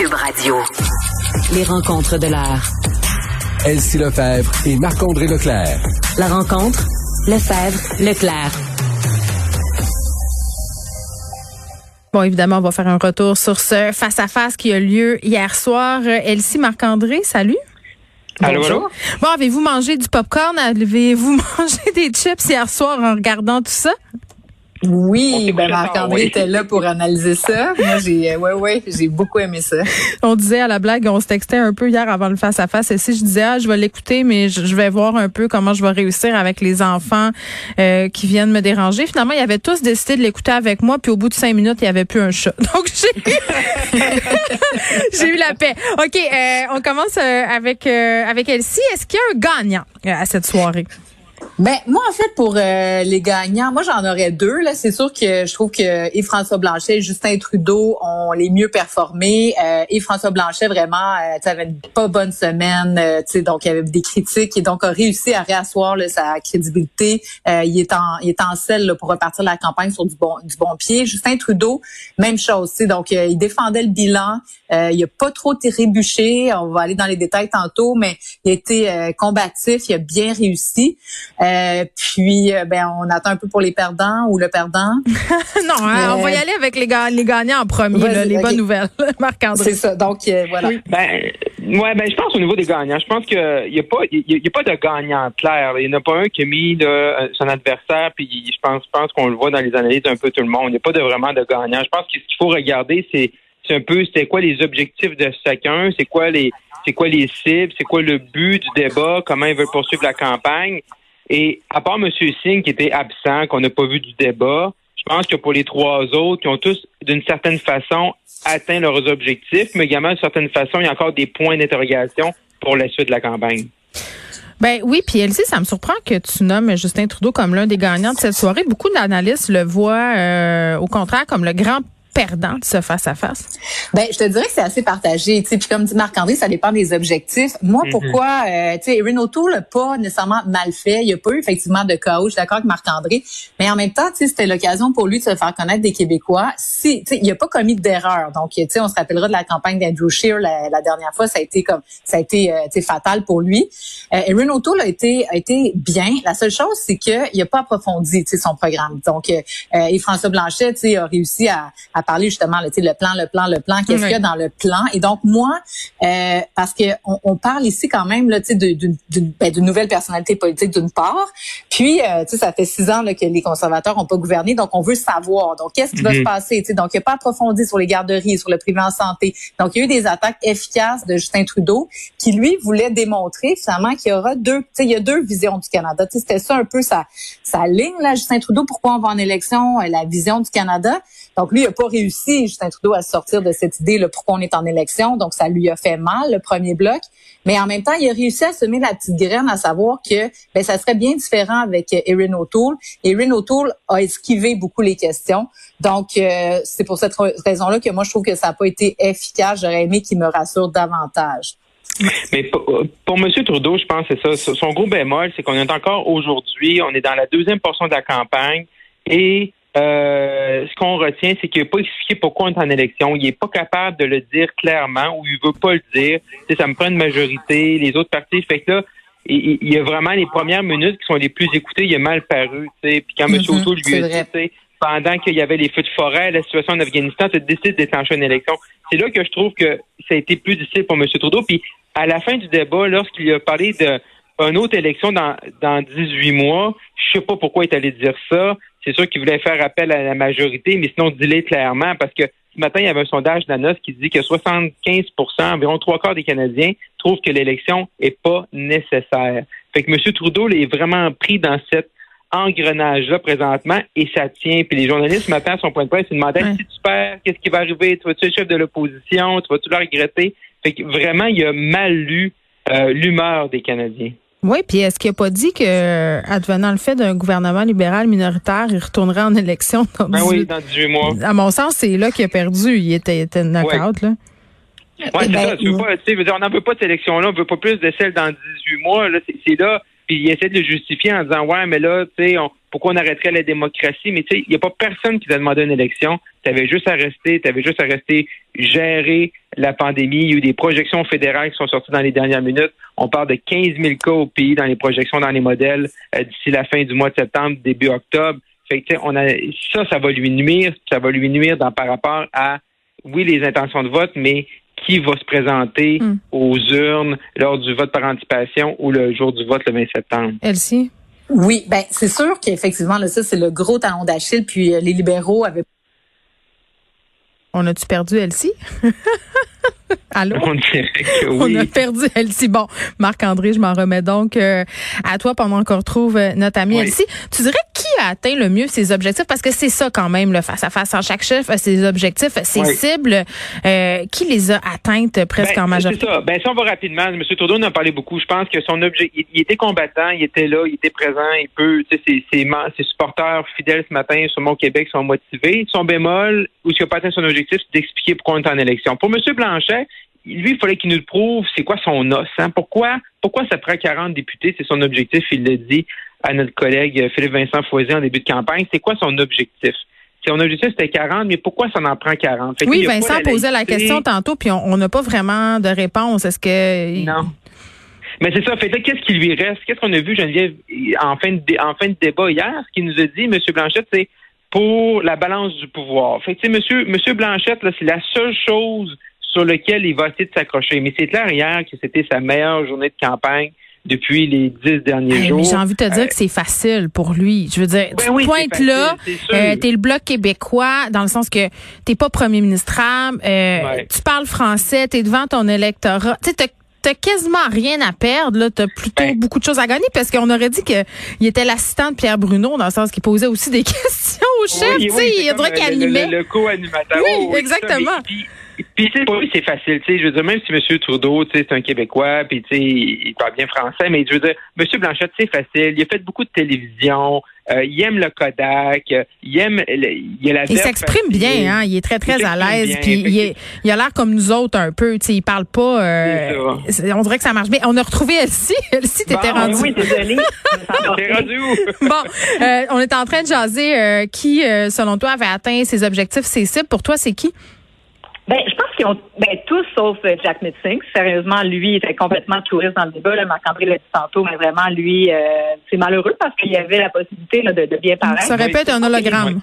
Cube Radio. Les rencontres de l'heure. Elsie Lefebvre et Marc-André Leclerc. La rencontre, Lefebvre, Leclerc. Bon, évidemment, on va faire un retour sur ce face-à-face qui a lieu hier soir. Elsie Marc-André, salut. Allô, allô? Bon, avez-vous mangé du popcorn? Avez-vous mangé des chips hier soir en regardant tout ça? Oui, ben Marc-André oui. était là pour analyser ça. Moi, j'ai, euh, ouais, ouais, j'ai beaucoup aimé ça. On disait à la blague, on se textait un peu hier avant le face-à-face. Et si je disais, ah, je vais l'écouter, mais je, je vais voir un peu comment je vais réussir avec les enfants euh, qui viennent me déranger. Finalement, ils avaient tous décidé de l'écouter avec moi, puis au bout de cinq minutes, il n'y avait plus un chat. Donc, j'ai j'ai eu la paix. OK, euh, on commence euh, avec, euh, avec Elsie. Est-ce qu'il y a un gagnant euh, à cette soirée? Ben moi en fait pour euh, les gagnants, moi j'en aurais deux là. C'est sûr que je trouve que et François Blanchet et Justin Trudeau ont les mieux performé. Euh, et François Blanchet vraiment, euh, tu avait une pas bonne semaine, euh, tu sais donc il y avait des critiques et donc a réussi à réasseoir là, sa crédibilité. Euh, il est en il est en selle là, pour repartir la campagne sur du bon du bon pied. Justin Trudeau même chose, tu sais donc euh, il défendait le bilan. Euh, il a pas trop trébuché. On va aller dans les détails tantôt, mais il a été combatif, il a bien réussi. Euh, puis, euh, ben, on attend un peu pour les perdants ou le perdant. non, hein, on va y aller avec les, ga- les gagnants en premier, là, les bonnes nouvelles. Marc-André. C'est ça. Donc, euh, voilà. Ben, ouais, ben, je pense au niveau des gagnants. Je pense qu'il n'y a pas, il y a, il y a pas de gagnant clair. Il n'y en a pas un qui a mis là, son adversaire, puis je pense, je pense qu'on le voit dans les analyses un peu tout le monde. Il n'y a pas de vraiment de gagnant. Je pense que ce qu'il faut regarder, c'est, c'est un peu, c'est quoi les objectifs de chacun, c'est quoi les, c'est quoi les cibles, c'est quoi le but du débat, comment ils veulent poursuivre la campagne. Et à part M. Singh qui était absent, qu'on n'a pas vu du débat, je pense que pour les trois autres, qui ont tous, d'une certaine façon, atteint leurs objectifs, mais également, d'une certaine façon, il y a encore des points d'interrogation pour la suite de la campagne. Ben oui, puis Elsie, ça me surprend que tu nommes Justin Trudeau comme l'un des gagnants de cette soirée. Beaucoup d'analystes le voient euh, au contraire comme le grand perdant de ce face-à-face. Ben, je te dirais que c'est assez partagé, tu sais. Puis comme dit Marc-André, ça dépend des objectifs. Moi, Mhm. pourquoi, euh, tu sais, Erin O'Toole n'a pas nécessairement mal fait. Il n'y a pas eu effectivement de chaos. Je suis d'accord avec Marc-André. Mais en même temps, tu sais, c'était l'occasion pour lui de se faire connaître des Québécois. Si, tu sais, il n'a pas commis d'erreur. Donc, tu sais, on se rappellera de la campagne d'Andrew Scheer la, la dernière fois. Ça a été comme, ça a été, euh, tu sais, fatal pour lui. Euh, Erin O'Toole a été, a été bien. La seule chose, c'est qu'il n'a pas approfondi, tu sais, son programme. Donc, euh, euh, et François Blanchet, tu sais, a réussi à, à parler justement, là, le plan, le plan, le plan. Qu'est-ce Oui. qu'il y a dans le plan? Et donc, moi, euh, parce que on, on parle ici quand même, là, tu sais, de- d'une ben, d'une nouvelle personnalité politique d'une part. Puis, euh, tu sais, ça fait six ans là, que les conservateurs n'ont pas gouverné, donc on veut savoir. Donc, qu'est-ce qui va se passer? Tu sais, donc, il n'y a pas approfondi sur les garderies, sur le privé en santé. Donc, il y a eu des attaques efficaces de Justin Trudeau qui, lui, voulait démontrer finalement qu'il y aura deux, tu sais, il y a deux visions du Canada. Tu sais, c'était ça un peu sa, sa ligne, là, Justin Trudeau, pourquoi on va en élection, euh, la vision du Canada. Donc, lui, il n'a pas réussi, Justin Trudeau, à sortir de cette idée, là, pourquoi on est en élection. Donc, ça lui a fait mal, le premier bloc. Mais en même temps, il a réussi à semer la petite graine, à savoir que ben, ça serait bien différent avec euh, Erin O'Toole. Erin O'Toole a esquivé beaucoup les questions. Donc, euh, c'est pour cette ra- raison-là que moi, je trouve que ça n'a pas été efficace. J'aurais aimé qu'il me rassure davantage. Mais pour, pour M. Trudeau, je pense que c'est ça. Son gros bémol, c'est qu'on est encore aujourd'hui, on est dans la deuxième portion de la campagne et euh, ce qu'on retient, c'est qu'il n'a pas expliqué pourquoi on est en élection. Il n'est pas capable de le dire clairement ou il veut pas le dire. Tu sais, ça me prend une majorité, les autres partis. Fait que là, il, il y a vraiment les premières minutes qui sont les plus écoutées, il a mal paru. Tu sais. Puis quand M. Mhm, O'Toole lui a dit, tu sais, pendant qu'il y avait les feux de forêt, la situation en Afghanistan, tu décides de déclencher une élection. C'est là que je trouve que ça a été plus difficile pour M. Trudeau. Puis à la fin du débat, lorsqu'il a parlé de une autre élection dans, dans 18 mois, je sais pas pourquoi il est allé dire ça. C'est sûr qu'il voulait faire appel à la majorité, mais sinon, dis-le clairement, parce que ce matin, il y avait un sondage d'ANOS qui dit que 75% environ trois quarts des Canadiens, trouvent que l'élection est pas nécessaire. Fait que M. Trudeau est vraiment pris dans cet engrenage-là présentement et ça tient. Puis les journalistes, ce matin, à son point de presse, ils demandaient Ouais. si tu perds, qu'est-ce qui va arriver? Tu vas-tu être chef de l'opposition? Tu vas-tu le regretter? Fait que vraiment, il a mal lu euh, l'humeur des Canadiens. Oui, puis est-ce qu'il n'a pas dit que, advenant le fait d'un gouvernement libéral minoritaire, il retournerait en élection dans Ben oui, 18 dans 18 mois. À mon sens, c'est là qu'il a perdu. Il était, était knock-out, là. Ouais, Eh c'est ben, ça. Tu veux pas, tu veux dire, on n'en veut pas de cette élection-là. On veut pas plus de celle dans 18 mois. Là, c'est, c'est là. Puis il essaie de le justifier en disant, ouais, mais là, tu sais, on, pourquoi on arrêterait la démocratie, mais tu sais, il n'y a pas personne qui t'a demandé une élection. Tu avais juste à rester, tu avais juste à rester gérer la pandémie. Il y a eu des projections fédérales qui sont sorties dans les dernières minutes. On parle de 15 000 cas au pays dans les projections, dans les modèles euh, d'ici la fin du mois de septembre, début octobre. Fait que, on a, ça, ça va lui nuire. Ça va lui nuire dans, par rapport à, oui, les intentions de vote, mais qui va se présenter Hmm. aux urnes lors du vote par anticipation ou le jour du vote le 20 septembre. Elsie? Oui, ben c'est sûr qu'effectivement, là, ça, c'est le gros talon d'Achille. Puis euh, les libéraux avaient On a-tu perdu Elsie? Allô? On que On oui. a perdu Elsie. Bon, Marc-André, je m'en remets donc euh, à toi pendant qu'on retrouve euh, notre ami Oui. Elsie. Tu dirais qui a atteint le mieux ses objectifs? Parce que c'est ça quand même, le face-à-face. En chaque chef a ses objectifs, ses Oui. cibles. Euh, qui les a atteintes presque Ben, en majorité? C'est ça. Ben, si on va rapidement, M. Trudeau en a parlé beaucoup. Je pense que son objet, il, il était combattant, il était là, il était présent, il peut, tu sais, ses, ses, supporters fidèles ce matin sur mon Québec sont motivés. Son bémol, ou ce qui n'a pas atteint son objectif, c'est d'expliquer pourquoi on est en élection. Pour M. Blanchet, lui, il fallait qu'il nous le prouve, c'est quoi son os, hein? Pourquoi, pourquoi ça prend 40 députés? C'est son objectif, il l'a dit à notre collègue Philippe Vincent Foisy en début de campagne. C'est quoi son objectif? Son objectif, c'était 40, mais pourquoi ça en prend 40? Fait que Oui, Vincent la posait la question tantôt, puis on on n'a pas vraiment de réponse. Est-ce que Non. Mais c'est ça. Fait qu'est-ce qui lui reste? Qu'est-ce qu'on a vu, Geneviève, en fin de, en fin de débat hier? Ce qu'il nous a dit, M. Blanchette, c'est pour la balance du pouvoir. Fait que, tu sais, monsieur, monsieur Blanchette, c'est la seule chose sur laquelle il va essayer de s'accrocher. Mais c'est clair hier que c'était sa meilleure journée de campagne depuis les dix derniers Hey, jours. j'ai envie de te dire Euh, que c'est facile pour lui. Je veux dire, Ben tu oui, te pointes facile, là, euh, t'es le bloc québécois dans le sens que t'es pas premier ministrable, euh, Ouais. tu parles français, t'es devant ton électorat. Tu sais, t'as- quasiment rien à perdre, là. T'as plutôt Ben. beaucoup de choses à gagner parce qu'on aurait dit qu'il était l'assistant de Pierre Bruno dans le sens qu'il posait aussi des questions au chef. Oui, tu sais, il dirait qu'il le- animait. Le, le co-animateur. Oui, Oh, ça, exactement. mais- Puis, puis, tu sais, pour lui, c'est facile. Tu sais, je veux dire, même si M. Trudeau, tu sais, c'est un Québécois, puis tu sais, il parle bien français, mais je veux dire, M. Blanchette, c'est facile. Il a fait beaucoup de télévision. euh, il aime le Kodak. il aime. le- il a la Il s'exprime bien, hein. Il est très, très à l'aise. Puis il, est- il a l'air comme nous autres un peu. Tu sais, il parle pas. euh, on dirait que ça marche bien. On a retrouvé Elsie. Elsie, t'étais Bon, rendu. oui, désolée. T'es rendu où? Bon, euh, on est en train de jaser qui, selon toi, avait atteint ses objectifs, ses cibles. Pour toi, c'est qui? Ben, je pense qu'ils ont ben, tous sauf euh, Jack Mitzing. Sérieusement, lui il était complètement touriste dans le débat. Là. Marc-André l'a dit tantôt, mais vraiment, lui, euh, c'est malheureux parce qu'il y avait la possibilité là, de, de bien paraître. Ça être un hologramme.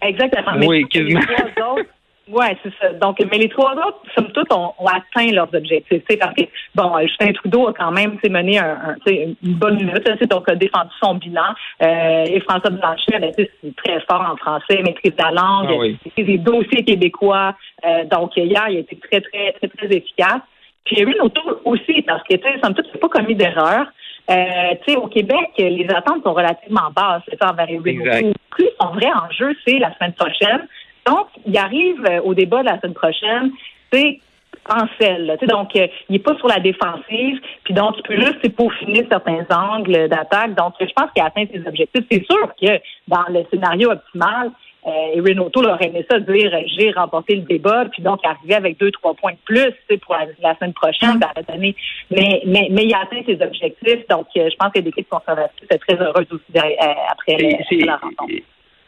Exactement. Mais Oui, quasiment. les trois autres, ouais, c'est ça. Donc, mais les trois autres, somme toute, ont, ont atteint leurs objectifs. Tu sais, parce que, bon, euh, Justin Trudeau a quand même mené un, une bonne minute. là, donc, a défendu son bilan. Euh, et François Blanchet, ben, c'est très fort en français, maîtrise la langue, Ah oui. des dossiers québécois. Euh, donc, hier, il a été très, très, très, très efficace. Puis, Erin O'Toole aussi, parce que, tu sais, somme toute, il n'a pas commis d'erreur. Euh, tu sais, au Québec, les attentes sont relativement basses envers. O'Toole. Plus son vrai enjeu, c'est la semaine prochaine. Donc, il arrive euh, au débat de la semaine prochaine, c'est en selle. Donc, euh, il n'est pas sur la défensive, puis donc, il peut juste peaufiner certains angles d'attaque. Donc, je pense qu'il a atteint ses objectifs. C'est sûr que dans le scénario optimal, euh, aurait aimé ça dire euh, j'ai remporté le débat, puis donc arriver avec deux, trois points de plus pour la, la semaine prochaine, dans cette année. Mais, mais, mais il a atteint ses objectifs. Donc, euh, je pense que l'équipe conservatrice est très heureuse aussi euh, après, la rencontre.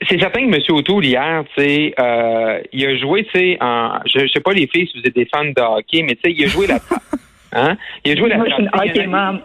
C'est certain que M. O'Toole, hier, tu sais, euh, il a joué, tu sais, en, je, sais pas les filles si vous êtes des fans de hockey, mais tu sais, il a joué la trappe. Hein? Il a joué la Moi, je suis une trappe.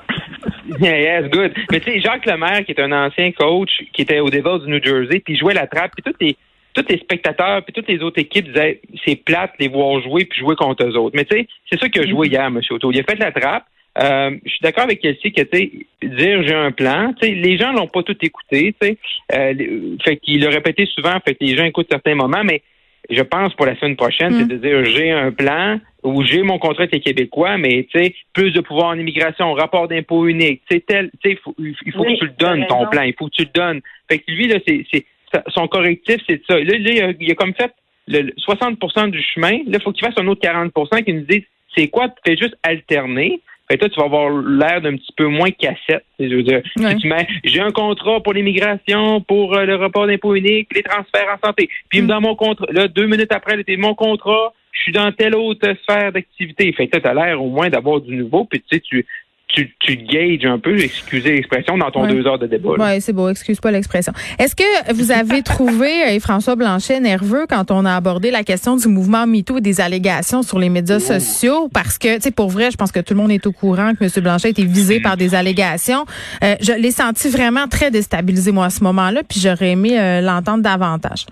Yeah, yes, good. Mais tu sais, Jacques Lemaire, qui est un ancien coach, qui était au Devils du New Jersey, puis il jouait la trappe, puis tous les, tous les spectateurs, puis toutes les autres équipes disaient c'est plate les voir jouer puis jouer contre eux autres. Mais tu sais, c'est ça qu'il a joué hier, M. O'Toole. Il a fait la trappe. Euh, je suis d'accord avec Kelsey que tu sais, dire j'ai un plan, tu sais, les gens l'ont pas tout écouté, tu sais. Euh, fait qu'il l'a répété souvent, fait que les gens écoutent certains moments, mais je pense pour la semaine prochaine, Mm. c'est de dire j'ai un plan ou j'ai mon contrat avec les Québécois, mais tu sais, plus de pouvoir en immigration, rapport d'impôt unique, tu sais, tel, tu sais, il faut, il faut Oui, que tu le donnes, ton raison. plan, il faut que tu le donnes. Fait que lui, là, c'est, son correctif, c'est ça. Là, là, il, a, il a comme fait le, le 60% du chemin. Là, il faut qu'il fasse un autre 40% qui nous dise c'est quoi, tu fais juste alterner. Fait que toi, tu vas avoir l'air d'un petit peu moins cassette. Je veux dire, Ouais. si tu mets, j'ai un contrat pour l'immigration, pour euh, le rapport d'impôt unique, les transferts en santé. Puis Mm. dans mon contrat, là, deux minutes après, c'était mon contrat, je suis dans telle autre sphère d'activité. Fait que là, t'as l'air au moins d'avoir du nouveau, puis tu sais, tu, tu, tu gages un peu, excusez l'expression, dans ton Ouais. deux heures de débat. Oui, c'est beau. Excuse pas l'expression. Est-ce que vous avez trouvé euh, François Blanchet nerveux quand on a abordé la question du mouvement MeToo et des allégations sur les médias sociaux? Parce que, tu sais, pour vrai, je pense que tout le monde est au courant que M. Blanchet a été visé par des allégations. Euh, je l'ai senti vraiment très déstabilisé, moi, à ce moment-là, puis j'aurais aimé euh, l'entendre davantage.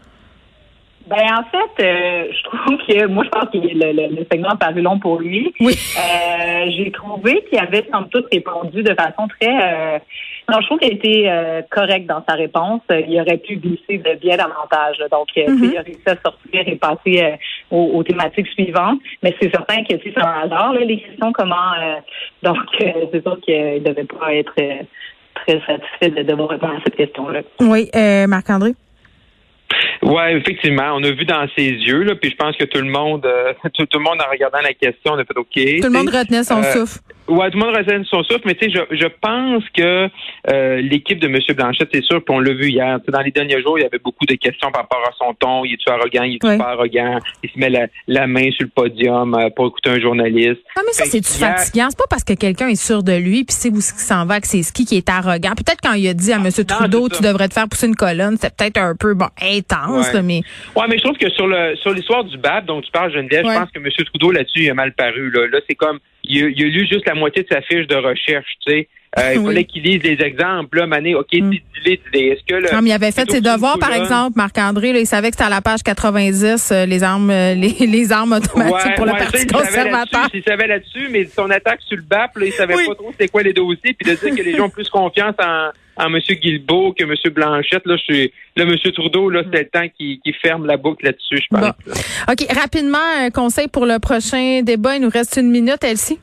Ben en fait, euh, je trouve que moi je pense que le, le, le segment a paru long pour lui. Oui. Euh, J'ai trouvé qu'il avait sans toute répondu de façon très euh, non, je trouve qu'il a été correct dans sa réponse. Il aurait pu glisser de bien davantage. Donc, sais, il a réussi à sortir et passer aux, aux thématiques suivantes. Mais c'est certain que c'est un hasard, là, les questions, comment euh, donc c'est sûr qu'il devait pas être très satisfait de devoir répondre à cette question-là. Oui, euh, Marc-André? Ouais, effectivement, on a vu dans ses yeux, là, puis je pense que tout le monde, euh, tout, tout le monde en regardant la question, on a fait OK. Tout le monde retenait son euh, souffle. Ouais, tout le monde souffle, mais tu sais, je, je pense que euh, l'équipe de M. Blanchette, c'est sûr, puis on l'a vu hier. Dans les derniers jours, il y avait beaucoup de questions par rapport à son ton. Il est-tu arrogant? Il est-tu Oui. pas arrogant? Il se met la, la main sur le podium euh, pour écouter un journaliste. Ah, mais ça, c'est-tu qu'hier- fatigant? C'est pas parce que quelqu'un est sûr de lui puis sait où s'en va que c'est ski qui est arrogant. Peut-être quand il a dit à M. Trudeau, c'est tu devrais te faire pousser une colonne, c'est peut-être un peu bon intense, Ouais. là, mais Ouais, mais je trouve que sur le sur l'histoire du BAP dont tu parles, Geneviève, Ouais. je pense que M. Trudeau là-dessus il a mal paru. Là, là c'est comme il il a lu juste la moitié de sa fiche de recherche, tu sais. Euh, il Oui. fallait qu'il lise les exemples. Là, Mané, OK, Mm. dis-les, dis-les. Est-ce que le, Non, mais il avait fait ses devoirs, par exemple, Marc-André, là, il savait que c'était à la page 90, euh, les armes euh, les, les armes automatiques pour le ouais, ça, Parti il savait conservateur. là-dessus, Il savait là-dessus, mais son attaque sur le BAP, là, il savait Oui. pas trop c'était quoi les dossiers, puis de dire que les gens ont plus confiance en, en M. Guilbeault que M. Blanchette, là, je suis, là, M. Trudeau, là, c'est le temps qu'il qu'il ferme la boucle là-dessus, je pense. Bon. OK, rapidement, un conseil pour le prochain débat. Il nous reste une minute, Elsie.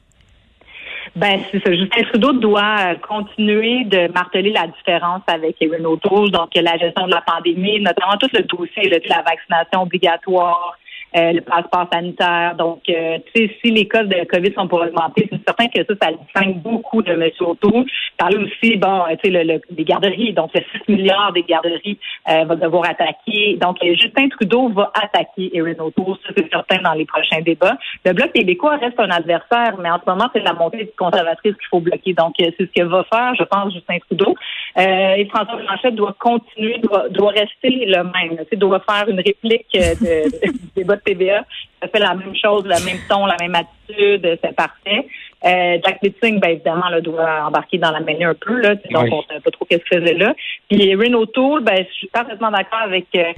Ben, c'est ça. Justin Trudeau doit euh, continuer de marteler la différence avec Erin O'Toole, donc la gestion de la pandémie, notamment tout le dossier de la vaccination obligatoire, euh, le passeport sanitaire. Donc, euh, tu sais, si les cas de COVID sont pour augmenter, c'est certain que ça, ça distingue beaucoup de M. O'Toole. Parler aussi, bon, euh, tu sais, le, le- des garderies. Donc, le 6 milliards des garderies euh, va devoir attaquer. Donc, euh, Justin Trudeau va attaquer Erin O'Toole, ça c'est certain dans les prochains débats. Le Bloc québécois reste un adversaire, mais en ce moment, c'est la montée conservatrice qu'il faut bloquer. Donc, euh, c'est ce que va faire, je pense, Justin Trudeau. Et François Blanchet doit continuer, doit, doit rester le même. Tu sais, doit faire une réplique du débat de TVA. Ça fait la même chose, le même ton, la même attitude, c'est parfait. Euh, Jack Meeting, ben évidemment, là, doit embarquer dans la mêlée un peu, là. Donc, Oui. on sait pas trop qu'est-ce qu'il faisait là. Puis Erin O'Toole, ben, je suis parfaitement d'accord avec euh,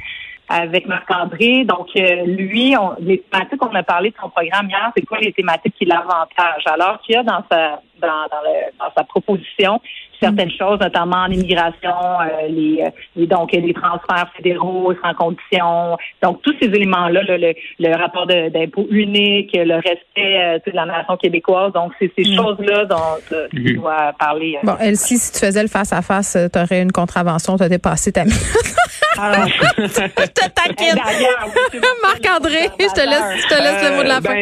avec Marc-André. Donc, euh, lui, on, les thématiques, on a parlé de son programme hier, c'est quoi les thématiques qui l'avantage? Alors qu'il y a dans sa dans, dans, le- dans sa proposition certaines choses, notamment en immigration, euh, les, euh, les- donc les transferts fédéraux sans condition. Donc, tous ces éléments-là, là, le, le rapport de- d'impôt unique, le respect euh, de la nation québécoise. Donc, c'est ces Mm. choses-là dont euh, tu dois parler. Bon, Elsie, si tu faisais le face-à-face, tu aurais une contravention, tu as dépassé ta minute. Ah, je te taquine. Marc-André, je te laisse, je te laisse le mot de la Euh, fin.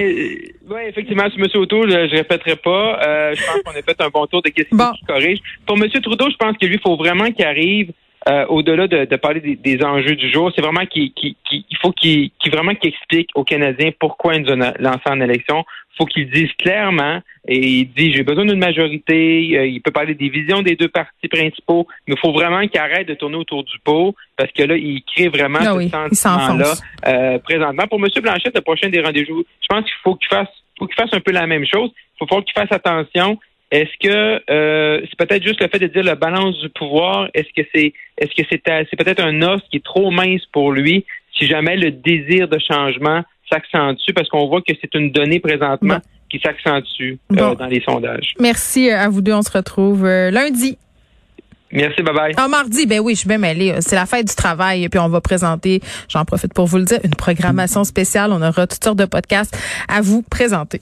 Oui, effectivement, sur M. O'Toole, je répéterai pas. Euh, je pense qu'on a fait un bon tour de questions Bon. qui corrigent. Pour M. Trudeau, je pense que lui, il faut vraiment qu'il arrive euh, au-delà de, de parler des, des enjeux du jour. C'est vraiment qu'il qu'il- qu'il- il faut qu'il qu'il vraiment qu'il explique aux Canadiens pourquoi ils nous ont lancé en élection. Il faut qu'il dise clairement et il dit j'ai besoin d'une majorité. Euh, il peut parler des visions des deux partis principaux, mais il faut vraiment qu'il arrête de tourner autour du pot parce que là, il crée vraiment Ah ce oui, sentiment-là euh, présentement. Pour M. Blanchette, le prochain des rendez-vous, je pense qu'il faut qu'il fasse, faut qu'il fasse un peu la même chose. Il faut falloir qu'il fasse attention. Est-ce que euh, c'est peut-être juste le fait de dire la balance du pouvoir Est-ce que c'est, est-ce que c'est, c'est peut-être un os qui est trop mince pour lui Si jamais le désir de changement s'accentue, parce qu'on voit que c'est une donnée présentement Bon. qui s'accentue euh, dans les sondages. Merci à vous deux. On se retrouve euh, lundi. Merci, bye bye. Ah, mardi, ben oui, je suis bien mêlée. C'est la fête du travail. Puis on va présenter, j'en profite pour vous le dire, une programmation spéciale. On aura toutes sortes de podcasts à vous présenter.